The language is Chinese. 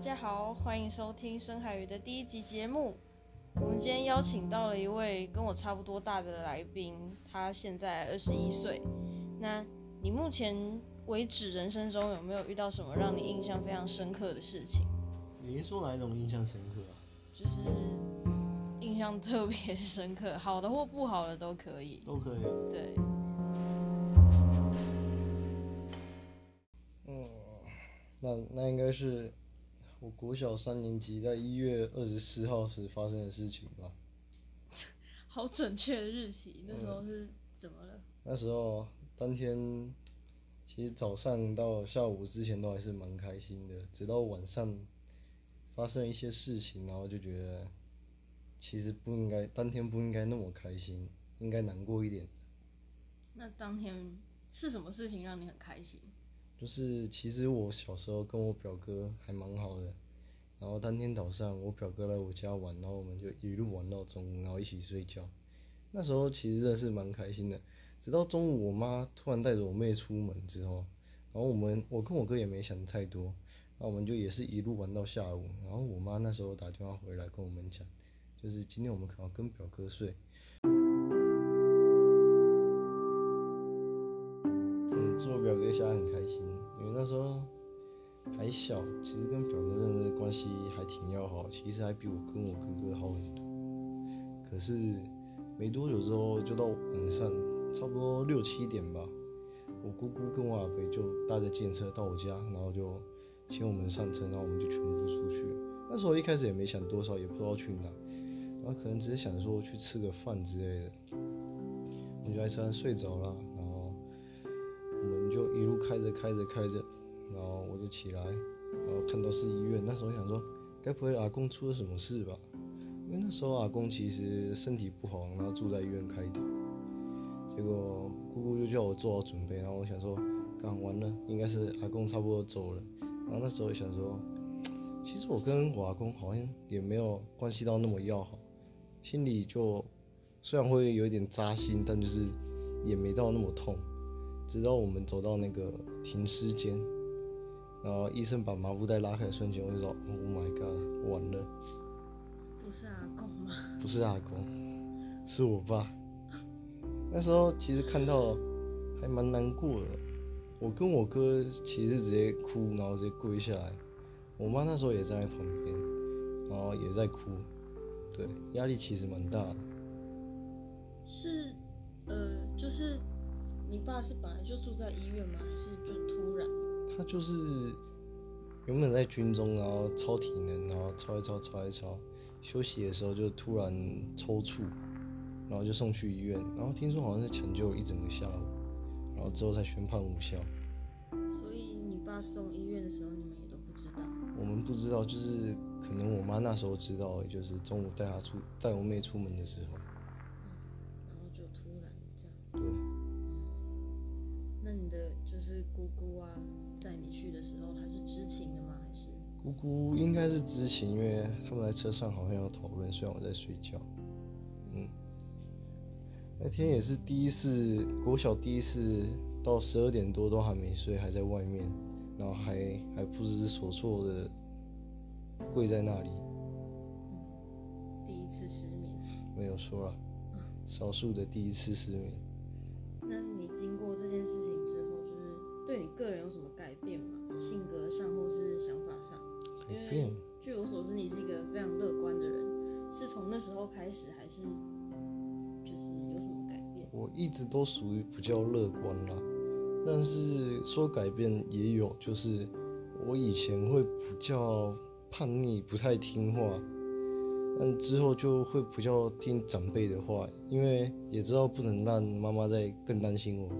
家好，欢迎收听深海鱼的第一集节目。我们今天邀请到了一位跟我差不多大的来宾，他现在二十一岁。那你目前为止人生中有没有遇到什么让你印象非常深刻的事情？你是说哪一种印象深刻啊？就是印象特别深刻，好的或不好的都可以。都可以。对，嗯，那那应该是我国小三年级在一月二十四号时发生的事情吧。好准确的日期，那时候是怎么了？那时候当天，其实早上到下午之前都还是蛮开心的，直到晚上发生了一些事情，然后就觉得其实不应该，当天不应该那么开心，应该难过一点。那当天是什么事情让你很开心？就是其实我小时候跟我表哥还蛮好的，然后当天早上我表哥来我家玩，然后我们就一路玩到中午，然后一起睡觉。那时候其实真的是蛮开心的，直到中午我妈突然带着我妹出门之后，然后我们我跟我哥也没想太多，然后我们就也是一路玩到下午，然后我妈那时候打电话回来跟我们讲，就是今天我们可能跟表哥睡。是，我表哥现在很开心，因为那时候还小，其实跟表哥真的关系还挺要好，其实还比我跟我哥哥好很多。可是没多久之后，就到晚上差不多六七点吧，我姑姑跟我阿伯就搭着电车到我家，然后就请我们上车，然后我们就全部出去。那时候一开始也没想多少，也不知道去哪，然后可能只是想说去吃个饭之类的。我就在车上睡着了，开着开着，然后我就起来，然后看到是医院。那时候想说，该不会阿公出了什么事吧？因为那时候阿公其实身体不好，然后住在医院开刀。结果姑姑就叫我做好准备，然后我想说，刚完了，应该是阿公差不多走了。然后那时候想说，其实我跟我阿公好像也没有关系到那么要好，心里就虽然会有一点扎心，但就是也没到那么痛。直到我们走到那个停尸间，然后医生把麻布袋拉开的瞬间，我就说：“Oh my god，完了！不是阿公吗？不是阿公，是我爸。”那时候其实看到还蛮难过的，我跟我哥其实直接哭，然后直接跪下来。我妈那时候也站在旁边，然后也在哭，对，压力其实蛮大的。是，呃，就是你爸是本来就住在医院吗？还是就突然？他就是原本在军中，然后超体能，然后超一超超一超，休息的时候就突然抽搐，然后就送去医院，然后听说好像是抢救了一整个下午，然后之后才宣判无效。所以你爸送医院的时候，你们也都不知道。我们不知道，就是可能我妈那时候知道，就是中午带她出带我妹出门的时候，然后就突然这样。对，那你的就是姑姑啊，带你去的时候，她是知情的吗？还是？姑姑应该是知情，因为他们在车上好像有讨论，虽然我在睡觉。嗯，那天也是第一次，国小第一次到十二点多都还没睡，还在外面，然后还还不知所措的跪在那里，第一次失眠。没有说了，少数的第一次失眠。那你经过这件事变，据我所知，你是一个非常乐观的人，是从那时候开始，还是就是有什么改变？我一直都属于比较乐观啦，但是说改变也有，就是我以前会比较叛逆，不太听话，但之后就会比较听长辈的话，因为也知道不能让妈妈再更担心我。